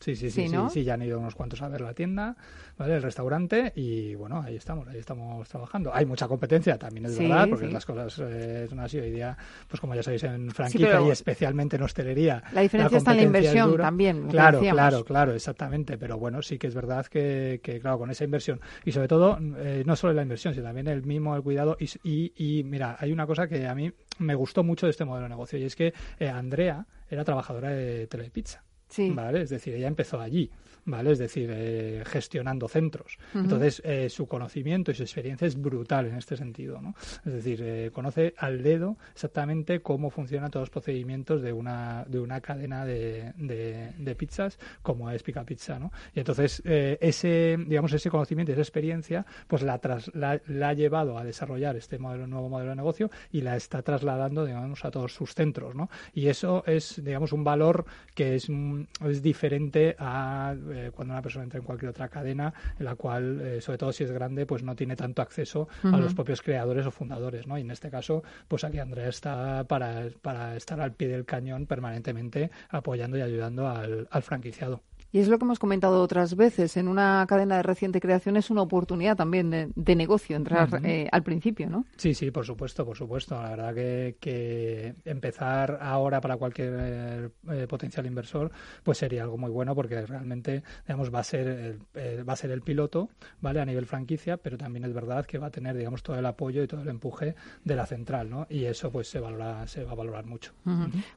Sí, sí, sí, Sí, sí, ¿no? sí, ya han ido unos cuantos a ver la tienda, ¿vale? El restaurante y bueno, ahí estamos, ahí estamos trabajando. Hay mucha competencia, también es Sí, verdad, porque. Las cosas eh, son así hoy día, pues como ya sabéis en franquicia y especialmente en hostelería. la diferencia está en la inversión también, Claro, claro, claro, exactamente. Pero bueno, sí que es verdad que, que, claro, con esa inversión y sobre todo eh, no solo la inversión, sino también el mismo el cuidado y, y, y, mira, hay una cosa que a mí me gustó mucho de este modelo de negocio y es que eh, Andrea era trabajadora de Telepizza. Sí. ¿vale? Es decir, ella empezó allí, ¿vale? Es decir, eh, gestionando centros. Ujú. Entonces, eh, su conocimiento y su experiencia es brutal en este sentido, ¿no? Es decir, eh, conoce al dedo exactamente cómo funcionan todos los procedimientos de una, de una cadena de, de, de pizzas como es Pica Pizza, ¿no? Y entonces, eh, ese, digamos, ese conocimiento y esa experiencia, pues la, tras, la, la ha llevado a desarrollar este modelo, nuevo modelo de negocio y la está trasladando, digamos, a todos sus centros, ¿no? Y eso es, digamos, un valor que es, mm, es diferente a eh, cuando una persona entra en cualquier otra cadena en la cual, eh, sobre todo si es grande, pues no tiene tanto acceso a los propios creadores o fundadores, ¿no? Y en este caso, pues aquí Andrea está para, para estar al pie del cañón permanentemente apoyando y ayudando al, al franquiciado. Y es lo que hemos comentado otras veces. En una cadena de reciente creación es una oportunidad también de, negocio entrar eh, al principio, ¿no? Sí, sí, por supuesto, por supuesto. La verdad que, empezar ahora para cualquier eh, potencial inversor pues sería algo muy bueno porque realmente digamos va a ser el, va a ser el piloto, ¿vale? A nivel franquicia, pero también es verdad que va a tener digamos todo el apoyo y todo el empuje de la central, ¿no? Y eso pues se valora se va a valorar mucho.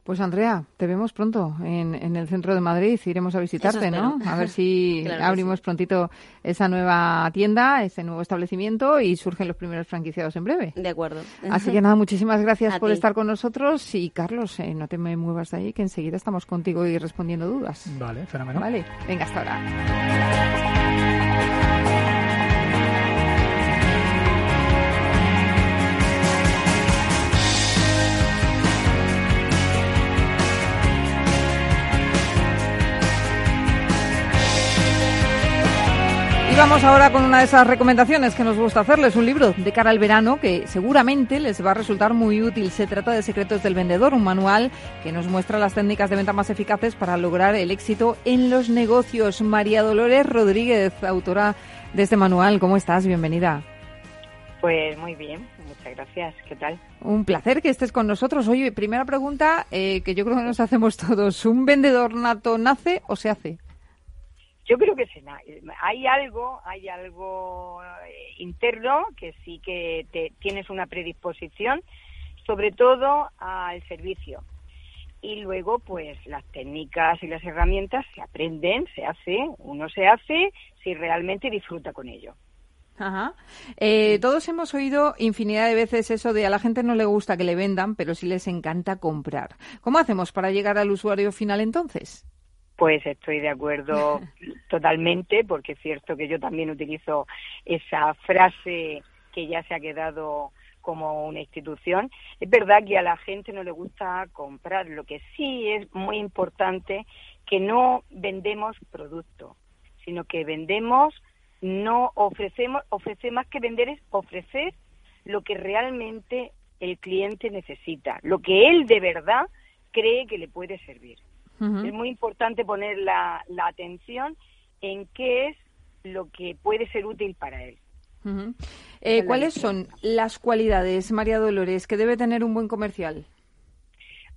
Pues Andrea, te vemos pronto en, en el centro de Madrid, iremos a A ver si abrimos prontito esa nueva tienda, ese nuevo establecimiento y surgen los primeros franquiciados en breve. De acuerdo. Así que nada, muchísimas gracias por estar con nosotros y Carlos, eh, no te me muevas de ahí, que enseguida estamos contigo y respondiendo dudas. Vale, fenómeno. Vale, venga, hasta ahora. Y vamos ahora con una de esas recomendaciones que nos gusta hacerles, un libro de cara al verano que seguramente les va a resultar muy útil. Se trata de Secretos del Vendedor, un manual que nos muestra las técnicas de venta más eficaces para lograr el éxito en los negocios. María Dolores Rodríguez, autora de este manual, ¿cómo estás? Bienvenida. Pues muy bien, muchas gracias. ¿Qué tal? Un placer que estés con nosotros. Oye, primera pregunta eh, que yo creo que nos hacemos todos. ¿Un vendedor nato nace o se hace? Yo creo que hay algo, hay algo eh, interno que sí que te, tienes una predisposición, sobre todo al servicio. Y luego, pues las técnicas y las herramientas se aprenden, se hace, uno se hace si realmente disfruta con ello. Ajá. Eh, todos hemos oído infinidad de veces eso de a la gente no le gusta que le vendan, pero sí les encanta comprar. ¿Cómo hacemos para llegar al usuario final entonces? Pues estoy de acuerdo totalmente, porque es cierto que yo también utilizo esa frase que ya se ha quedado como una institución. Es verdad que a la gente no le gusta comprar, lo que sí es muy importante que no vendemos producto, sino que vendemos, no ofrecemos, ofrecer más que vender es ofrecer lo que realmente el cliente necesita, lo que él de verdad cree que le puede servir. Es muy importante poner la, atención en qué es lo que puede ser útil para él. Eh, ¿Cuáles son las cualidades, María Dolores, que debe tener un buen comercial?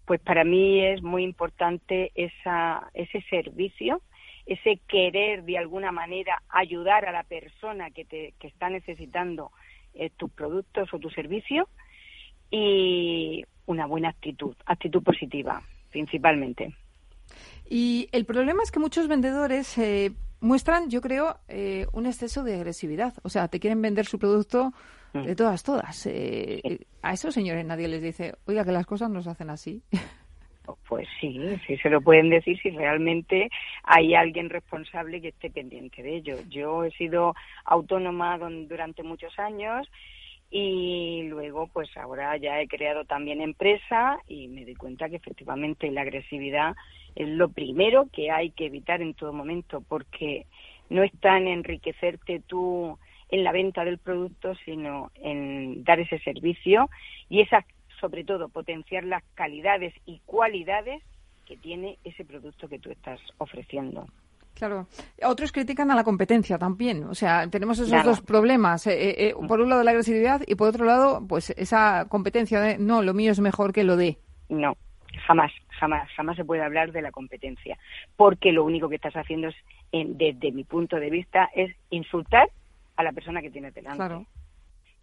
Pues para mí es muy importante esa, ese servicio, ese querer de alguna manera ayudar a la persona que, te, que está necesitando eh, tus productos o tu servicio y una buena actitud, actitud positiva principalmente. Y el problema es que muchos vendedores eh, muestran, yo creo, eh, un exceso de agresividad. O sea, te quieren vender su producto de mm. todas, todas. Eh, a esos señores nadie les dice, oiga, que las cosas no se hacen así. Pues sí, sí se lo pueden decir si realmente hay alguien responsable que esté pendiente de ello. Yo he sido autónoma durante muchos años y luego pues ahora ya he creado también empresa y me doy cuenta que efectivamente la agresividad es lo primero que hay que evitar en todo momento, porque no está en enriquecerte tú en la venta del producto, sino en dar ese servicio y esa, sobre todo, potenciar las calidades y cualidades que tiene ese producto que tú estás ofreciendo. Claro. Otros critican a la competencia también. O sea, tenemos esos dos problemas. Eh, eh, eh, por un lado la agresividad y por otro lado, pues esa competencia de no, lo mío es mejor que lo de. No, jamás, jamás, jamás se puede hablar de la competencia, porque lo único que estás haciendo es, desde mi punto de vista, es insultar a la persona que tienes delante.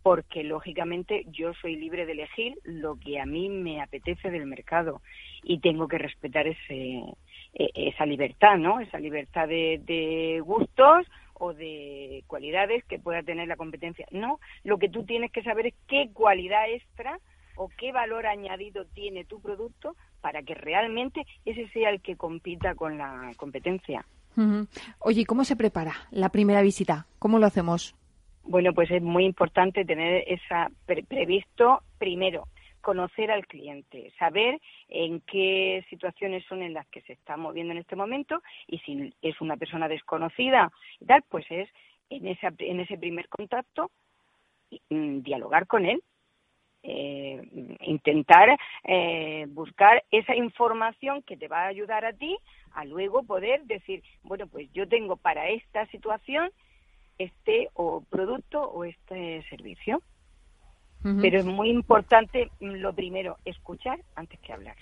Porque lógicamente yo soy libre de elegir lo que a mí me apetece del mercado y tengo que respetar ese, e, esa libertad, ¿no? Esa libertad de, de gustos o de cualidades que pueda tener la competencia. No, lo que tú tienes que saber es qué cualidad extra o qué valor añadido tiene tu producto para que realmente ese sea el que compita con la competencia. Oye, ¿cómo se prepara la primera visita? ¿Cómo lo hacemos? Bueno, pues es muy importante tener esa previsto primero conocer al cliente, saber en qué situaciones son en las que se está moviendo en este momento y si es una persona desconocida y tal, pues es en ese, en ese primer contacto mm, dialogar con él eh, intentar eh, buscar esa información que te va a ayudar a ti a luego poder decir, bueno, pues yo tengo para esta situación este o producto o este servicio. Pero es muy importante, mm, lo primero, escuchar antes que hablar.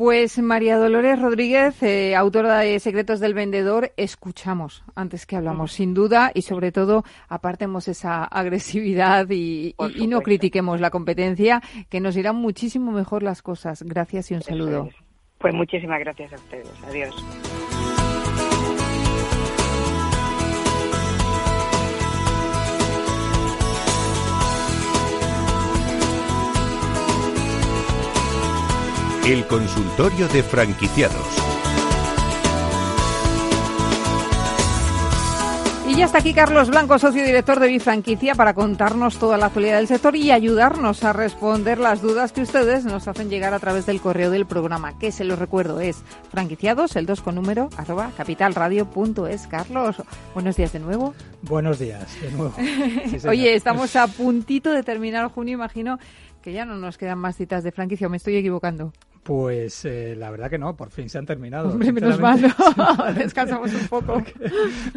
Pues María Dolores Rodríguez, eh, autora de Secretos del Vendedor, escuchamos antes que hablamos, sin duda, y sobre todo apartemos esa agresividad y, no critiquemos la competencia, que nos irán muchísimo mejor las cosas. Gracias y un saludo. Pues muchísimas gracias a ustedes. Adiós. El consultorio de franquiciados. Y ya está aquí Carlos Blanco, socio director de Bifranquicia, para contarnos toda la actualidad del sector y ayudarnos a responder las dudas que ustedes nos hacen llegar a través del correo del programa, que se los recuerdo es franquiciados, el 2 con número, arroba capitalradio.es. Carlos, buenos días de nuevo. Buenos días de nuevo. Oye, estamos a puntito de terminar junio, imagino que ya no nos quedan más citas de franquicia, o me estoy equivocando. Pues eh, la verdad que no, por fin se han terminado. Hombre, menos mal, descansamos un poco.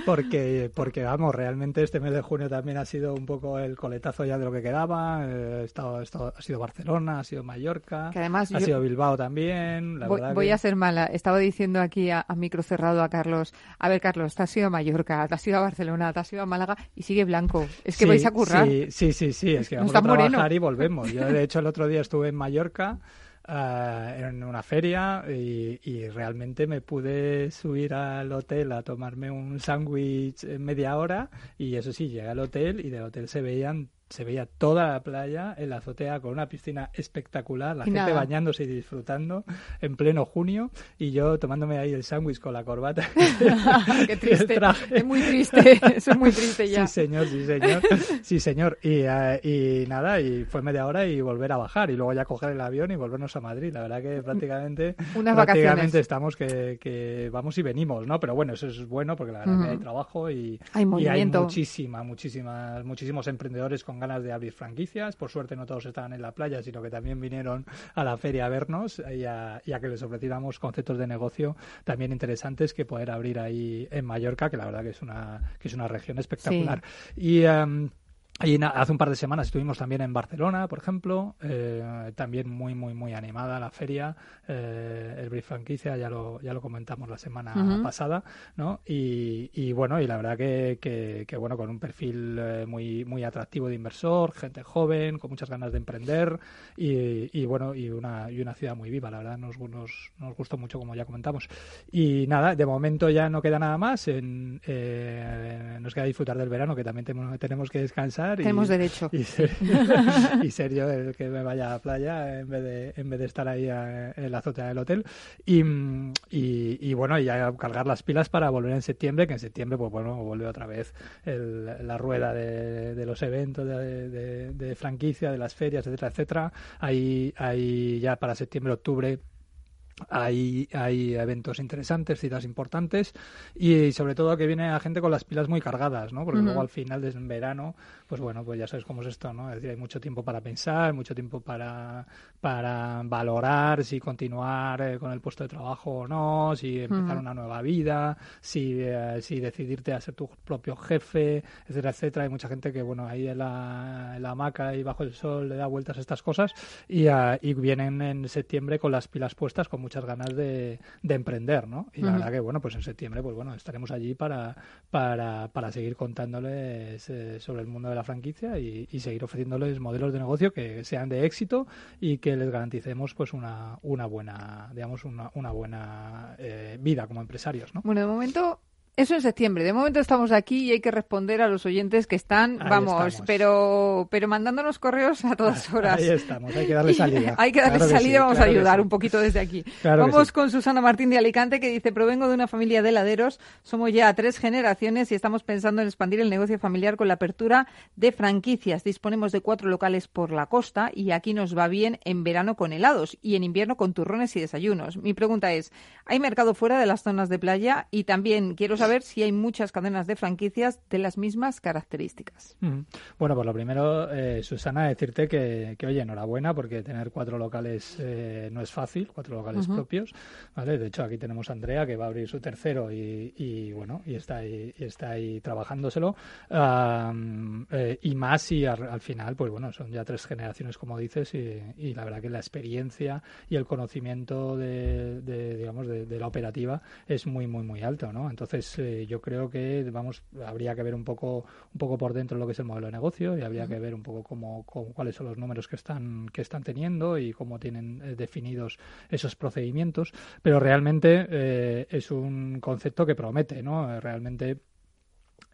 Porque, porque, vamos, realmente este mes de junio también ha sido un poco el coletazo ya de lo que quedaba. Eh, estado, ha sido Barcelona, ha sido Mallorca, además ha sido Bilbao también. voy, a ser mala. Estaba diciendo aquí a, micro cerrado a Carlos, a ver Carlos, te has ido a Mallorca, te has ido a Barcelona, te has ido a Málaga y sigue blanco. Es que vais a currar. Sí, sí, sí, sí, es que vamos a trabajar y volvemos. Yo de hecho el otro día estuve en Mallorca uh, en una feria y, y, realmente me pude subir al hotel a tomarme un sándwich media hora y eso sí, llegué al hotel y del hotel se veían se veía toda la playa en la azotea con una piscina espectacular, la gente bañándose y disfrutando en pleno junio y yo tomándome ahí el sándwich con la corbata. Qué triste. Es muy triste, eso es muy triste ya. Sí, señor, sí, señor. Sí, señor. Y, uh, y nada, y fue media hora y volver a bajar y luego ya coger el avión y volvernos a Madrid. La verdad que prácticamente, Unas prácticamente estamos que, que, vamos y venimos, ¿no? Pero bueno, eso es bueno porque la verdad que hay trabajo y hay, y hay muchísima, muchísimas, muchísimos emprendedores con ganas de abrir franquicias. Por suerte no todos estaban en la playa, sino que también vinieron a la feria a vernos y a, que les ofreciéramos conceptos de negocio también interesantes que poder abrir ahí en Mallorca, que la verdad que es una, que es una región espectacular. Y em, y hace un par de semanas estuvimos también en Barcelona, por ejemplo, eh, también muy, muy, muy animada la feria, eh, el Brief Franquicia, ya lo, ya lo comentamos la semana pasada, ¿no? Y, y, bueno, y la verdad que, que, bueno, con un perfil eh, muy, muy atractivo de inversor, gente joven, con muchas ganas de emprender y, y bueno, y una, y una ciudad muy viva, la verdad nos, nos, nos gustó mucho, como ya comentamos. Y nada, de momento ya no queda nada más, en, nos queda disfrutar del verano, que también tenemos que descansar tenemos derecho. Y ser, yo el que me vaya a la playa en vez de, en vez de estar ahí en la azotea del hotel. Y, y, bueno, y a cargar las pilas para volver en septiembre, que en septiembre, pues bueno, vuelve otra vez la rueda de, los eventos de, de, franquicia, de las ferias, etcétera, etcétera. Ahí, ahí ya para septiembre, octubre hay, hay eventos interesantes, citas importantes y sobre todo que viene la gente con las pilas muy cargadas, ¿no? Porque luego al final, desde en verano, pues bueno, pues ya sabes cómo es esto, ¿no? Es decir, hay mucho tiempo para pensar, mucho tiempo para, para valorar si continuar eh, con el puesto de trabajo o no, si empezar una nueva vida, si, eh, si decidirte a ser tu propio jefe, etcétera, etcétera. Hay mucha gente que, bueno, ahí en la, en la hamaca y bajo el sol le da vueltas a estas cosas y, uh, y vienen en septiembre con las pilas puestas, con muchas ganas de, emprender, ¿no? Y la verdad que, bueno, pues en septiembre, pues bueno, estaremos allí para, para, para seguir contándoles eh, sobre el mundo de la franquicia y, seguir ofreciéndoles modelos de negocio que sean de éxito y que les garanticemos pues una, una buena, digamos, una, una buena eh, vida como empresarios, ¿no? Bueno, de momento eso en septiembre. De momento estamos aquí y hay que responder a los oyentes que están, vamos, pero pero mandándonos correos a todas horas. Ahí estamos, hay que darle salida. hay que darle salida, vamos a ayudar un poquito desde aquí. vamos con Susana Martín de Alicante que dice, provengo de una familia de heladeros, somos ya tres generaciones y estamos pensando en expandir el negocio familiar con la apertura de franquicias. Disponemos de cuatro locales por la costa y aquí nos va bien en verano con helados y en invierno con turrones y desayunos. Mi pregunta es, ¿hay mercado fuera de las zonas de playa? Y también quiero saber saber si hay muchas cadenas de franquicias de las mismas características. Mm. Bueno, pues lo primero, eh, Susana, decirte que, que, oye, enhorabuena, porque tener cuatro locales eh, no es fácil, cuatro locales propios, ¿vale? De hecho, aquí tenemos a Andrea, que va a abrir su tercero y, bueno, y está ahí, y está ahí trabajándoselo. Eh, y más y al, final, pues bueno, son ya tres generaciones, como dices, y, la verdad que la experiencia y el conocimiento de, digamos, de, la operativa es muy, muy, muy alto, ¿no? Entonces, eh, yo creo que, vamos, habría que ver un poco, un poco por dentro lo que es el modelo de negocio y habría que ver un poco cómo, cuáles son los números que están, que están teniendo y cómo tienen eh, definidos esos procedimientos. Pero realmente es un concepto que promete, ¿no? Realmente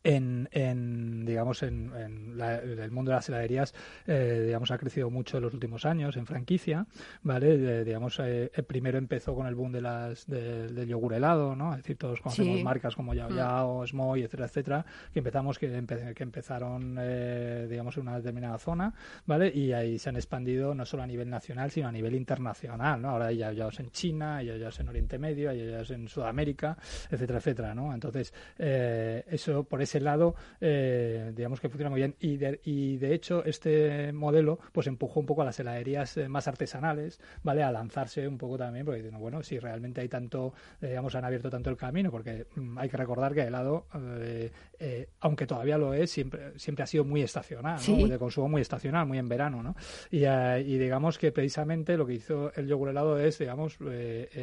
en, en, digamos en, el mundo de las heladerías eh, digamos ha crecido mucho en los últimos años en franquicia vale digamos eh, primero empezó con el boom de las del yogur helado no es decir todos conocemos marcas como Yao mm. Yao Smoy etcétera etcétera que empezamos que, que empezaron eh, digamos en una determinada zona vale y ahí se han expandido no solo a nivel nacional sino a nivel internacional no ahora hay Yao en China hay Yao en Oriente Medio hay Yao en Sudamérica etcétera etcétera no entonces eso por ese lado, eh, digamos que funciona muy bien. Y de, y de hecho, este modelo pues empujó un poco a las heladerías eh, más artesanales, ¿vale? A lanzarse un poco también, porque dicen, bueno, si realmente hay tanto, eh, digamos, han abierto tanto el camino, porque mm, hay que recordar que el helado, aunque todavía lo es, siempre, siempre ha sido muy estacional, de consumo muy estacional, muy en verano, ¿no? Y, y, digamos que precisamente lo que hizo el yogur helado es, digamos,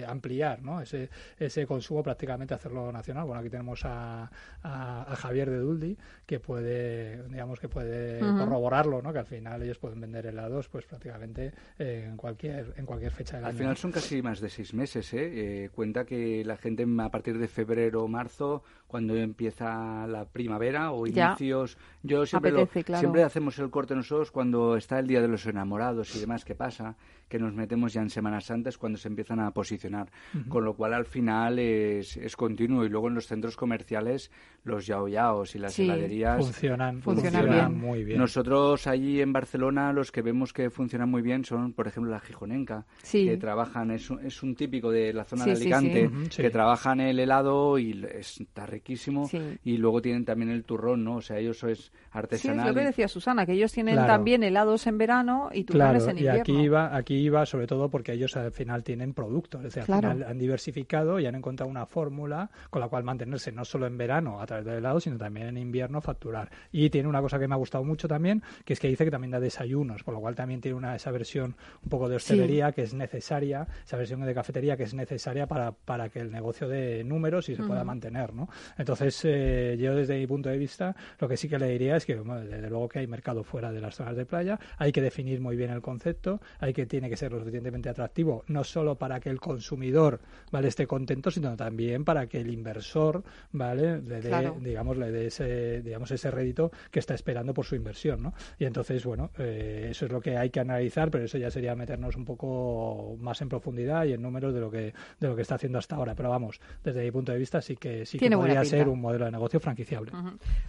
ampliar, ¿no? Ese, ese consumo prácticamente hacerlo nacional. Bueno, aquí tenemos a, a, a Javier de Duldi que puede, digamos que puede corroborarlo, ¿no? Que al final ellos pueden vender helados, pues prácticamente eh, en cualquier en cualquier fecha del al año. Al final son casi más de seis meses, ¿eh? ¿eh? Cuenta que la gente a partir de febrero o marzo, cuando empieza la primavera o inicios, yo siempre siempre hacemos el corte nosotros cuando está el día de los enamorados y demás, ¿qué pasa? que nos metemos ya en Semanas Santas cuando se empiezan a posicionar. Con lo cual, al final es, es continuo. Y luego en los centros comerciales, los yao yaos y las heladerías funcionan, funcionan, muy bien. Nosotros allí en Barcelona, los que vemos que funcionan muy bien son, por ejemplo, la Gijonenca, que trabajan, es un, es un típico de la zona de Alicante, que trabajan el helado y está riquísimo. Y luego tienen también el turrón, ¿no? O sea, ellos es artesanal. Sí, es lo que decía Susana, que ellos tienen también helados en verano y turrones en invierno. Y aquí iba, aquí iba sobre todo porque ellos al final tienen productos, es decir, al final han diversificado y han encontrado una fórmula con la cual mantenerse no solo en verano a través del helado, sino también en invierno facturar. Y tiene una cosa que me ha gustado mucho también, que es que dice que también da desayunos, por lo cual también tiene una esa versión un poco de hostelería que es necesaria, esa versión de cafetería que es necesaria para, para que el negocio de números y se pueda mantener, ¿no? Entonces, eh, yo desde mi punto de vista, lo que sí que le diría es que, desde luego que hay mercado fuera de las zonas de playa, hay que definir muy bien el concepto, hay que tiene que ser lo suficientemente atractivo, no solo para que el consumidor vale esté contento, sino también para que el inversor vale le dé, digamos, le dé ese, digamos, ese rédito que está esperando por su inversión, ¿no? Y entonces, bueno, eh, eso es lo que hay que analizar, pero eso ya sería meternos un poco más en profundidad y en números de lo que de lo que está haciendo hasta ahora. Pero vamos, desde mi punto de vista sí que sí que podría ser un modelo de negocio franquiciable.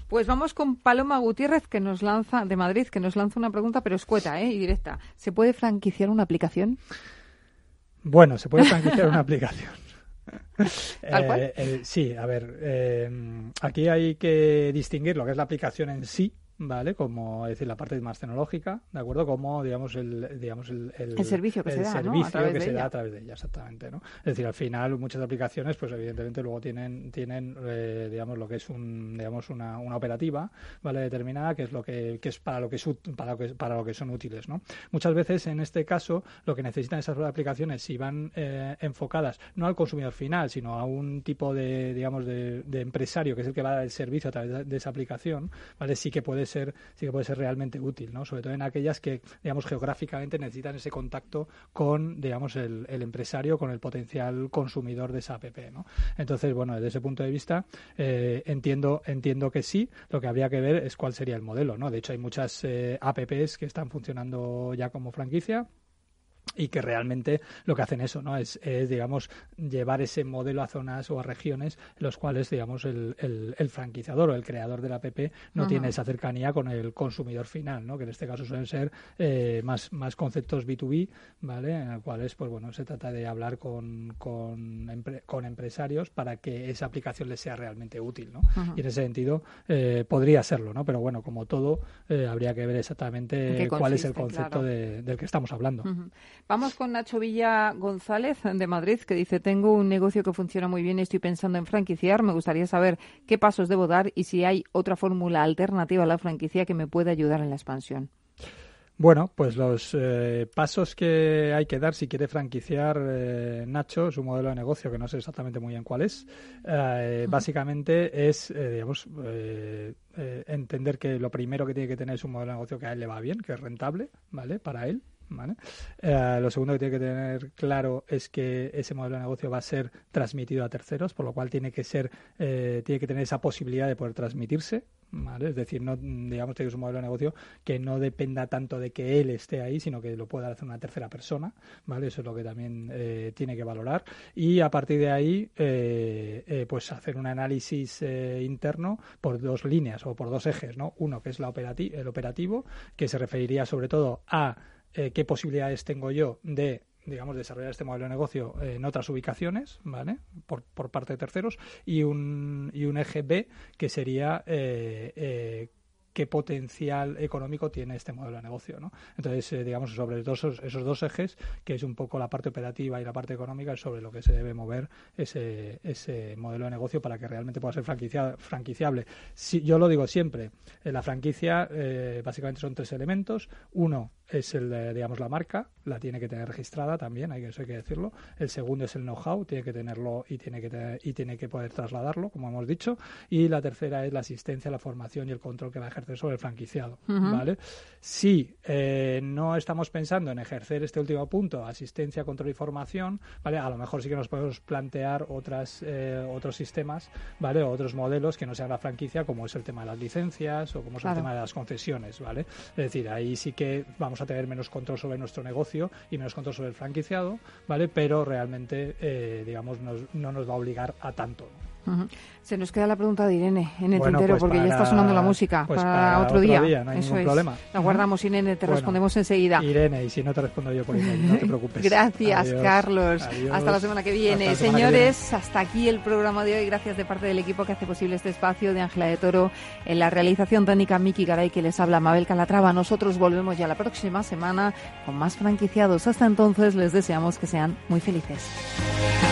Pues vamos con Paloma Gutiérrez que nos lanza de Madrid, que nos lanza una pregunta, pero escueta, ¿eh? y directa. ¿Se puede franquiciar una aplicación? Bueno, se puede franquiciar una aplicación. Eh, eh, sí, a ver, eh, aquí hay que distinguir lo que es la aplicación en sí, ¿vale? Como decir la parte más tecnológica, ¿de acuerdo? Como digamos el digamos el, el, servicio que se da, servicio que se da a través de ella, exactamente, ¿no? Es decir, al final muchas aplicaciones pues evidentemente luego tienen tienen eh, digamos lo que es un digamos una, una operativa, ¿vale? determinada que es lo que, que es para lo que es para lo que para lo que son útiles, ¿no? Muchas veces en este caso lo que necesitan esas aplicaciones si van eh, enfocadas no al consumidor final, sino a un tipo de digamos de, de empresario que es el que va a dar el servicio a través de, esa aplicación, ¿vale? Sí que puede ser, sí que puede ser realmente útil, ¿no? Sobre todo en aquellas que, digamos, geográficamente necesitan ese contacto con, digamos, el, empresario, con el potencial consumidor de esa app, ¿no? Entonces, bueno, desde ese punto de vista, eh, entiendo, entiendo que sí. Lo que habría que ver es cuál sería el modelo, ¿no? De hecho, hay muchas eh, apps que están funcionando ya como franquicia y que realmente lo que hacen eso, ¿no? Es, digamos, llevar ese modelo a zonas o a regiones en los cuales, digamos, el, el, franquiciador o el creador de la app no tiene esa cercanía con el consumidor final, ¿no? Que en este caso suelen ser eh, más, más conceptos B2B, ¿vale? En los cuales, pues bueno, se trata de hablar con, con, con empresarios para que esa aplicación les sea realmente útil, ¿no? Y en ese sentido eh, podría serlo, ¿no? Pero bueno, como todo, eh, habría que ver exactamente cuál es el concepto del que estamos hablando. Vamos con Nacho Villa González de Madrid, que dice, tengo un negocio que funciona muy bien y estoy pensando en franquiciar. Me gustaría saber qué pasos debo dar y si hay otra fórmula alternativa a la franquicia que me pueda ayudar en la expansión. Bueno, pues los eh, pasos que hay que dar si quiere franquiciar eh, Nacho, su modelo de negocio, que no sé exactamente muy bien cuál es, eh, básicamente es, digamos, entender que lo primero que tiene que tener es un modelo de negocio que a él le va bien, que es rentable, ¿vale? Para él, eh, lo segundo que tiene que tener claro es que ese modelo de negocio va a ser transmitido a terceros, por lo cual tiene que ser, eh, tiene que tener esa posibilidad de poder transmitirse, ¿vale? Es decir, no, digamos que es un modelo de negocio que no dependa tanto de que él esté ahí, sino que lo pueda hacer una tercera persona, ¿vale? Eso es lo que también eh, tiene que valorar. Y a partir de ahí, pues hacer un análisis interno por dos líneas o por dos ejes, ¿no? Uno que es la el operativo, que se referiría sobre todo a eh, qué posibilidades tengo yo de digamos, desarrollar este modelo de negocio en otras ubicaciones, ¿vale? Por, por parte de terceros, y un, y un eje B que sería eh, eh, qué potencial económico tiene este modelo de negocio. ¿no? Entonces, eh, digamos, sobre esos, esos dos ejes, que es un poco la parte operativa y la parte económica, es sobre lo que se debe mover ese, ese modelo de negocio para que realmente pueda ser franquiciable. Si, yo lo digo siempre, la franquicia eh, básicamente son tres elementos. Uno es el, digamos, la marca, la tiene que tener registrada también, hay que, eso hay que decirlo. El segundo es el know-how, tiene que tenerlo y tiene que, y tiene que poder trasladarlo, como hemos dicho. Y la tercera es la asistencia, la formación y el control que va a ejercer sobre el franquiciado, ¿vale? Si eh, no estamos pensando en ejercer este último punto, asistencia, control y formación, ¿vale? A lo mejor sí que nos podemos plantear otras, eh, otros sistemas, ¿vale? O otros modelos que no sean la franquicia, como es el tema de las licencias o como es el tema de las concesiones, ¿vale? Es decir, ahí sí que vamos a tener menos control sobre nuestro negocio y menos control sobre el franquiciado, ¿vale? Pero realmente, eh, digamos, no nos va a obligar a tanto, se nos queda la pregunta de Irene en el tintero pues porque ya está sonando la música pues para, otro, día. no hay ningún problema. La guardamos, Irene, te respondemos enseguida. Irene, y si no te respondo yo por email, no te preocupes. Gracias, Carlos. Hasta la semana que viene. Señores, hasta aquí el programa de hoy. Gracias de parte del equipo que hace posible este espacio de Ángela de Toro en la realización técnica Miki Garay que les habla Mabel Calatrava. Nosotros volvemos ya la próxima semana con más franquiciados. Hasta entonces les deseamos que sean muy felices.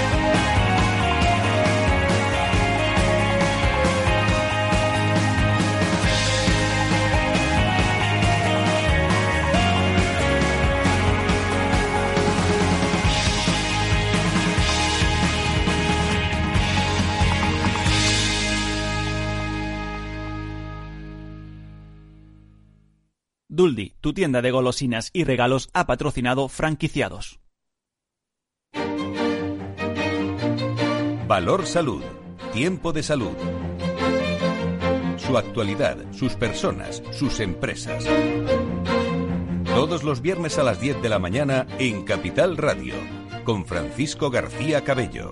Tu tienda de golosinas y regalos, ha patrocinado franquiciados. Valor Salud. Tiempo de salud. Su actualidad, sus personas, sus empresas. Todos los viernes a las 10 de la mañana en Capital Radio, con Francisco García Cabello.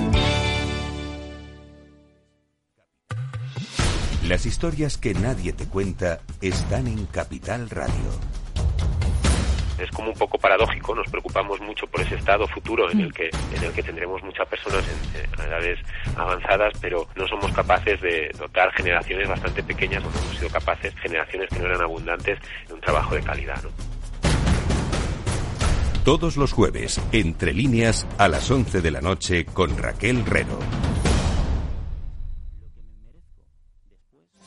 Las historias que nadie te cuenta están en Capital Radio. Es como un poco paradójico, nos preocupamos mucho por ese estado futuro en el que, en el que tendremos muchas personas en, edades avanzadas, pero no somos capaces de dotar generaciones bastante pequeñas, no hemos sido capaces, generaciones que no eran abundantes, de un trabajo de calidad. ¿no? Todos los jueves, entre líneas, a las 11 de la noche, con Raquel Rero.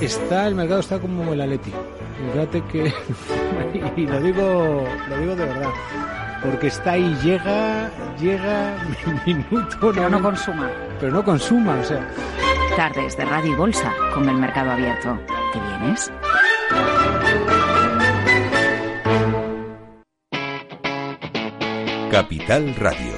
Está el mercado está como el Atleti. Fíjate que y lo digo lo digo de verdad. Porque está ahí, llega, llega minuto. Pero no, consuma. Pero no consuma, o sea. Tardes de Radio y Bolsa con el mercado abierto. ¿Te vienes? Capital Radio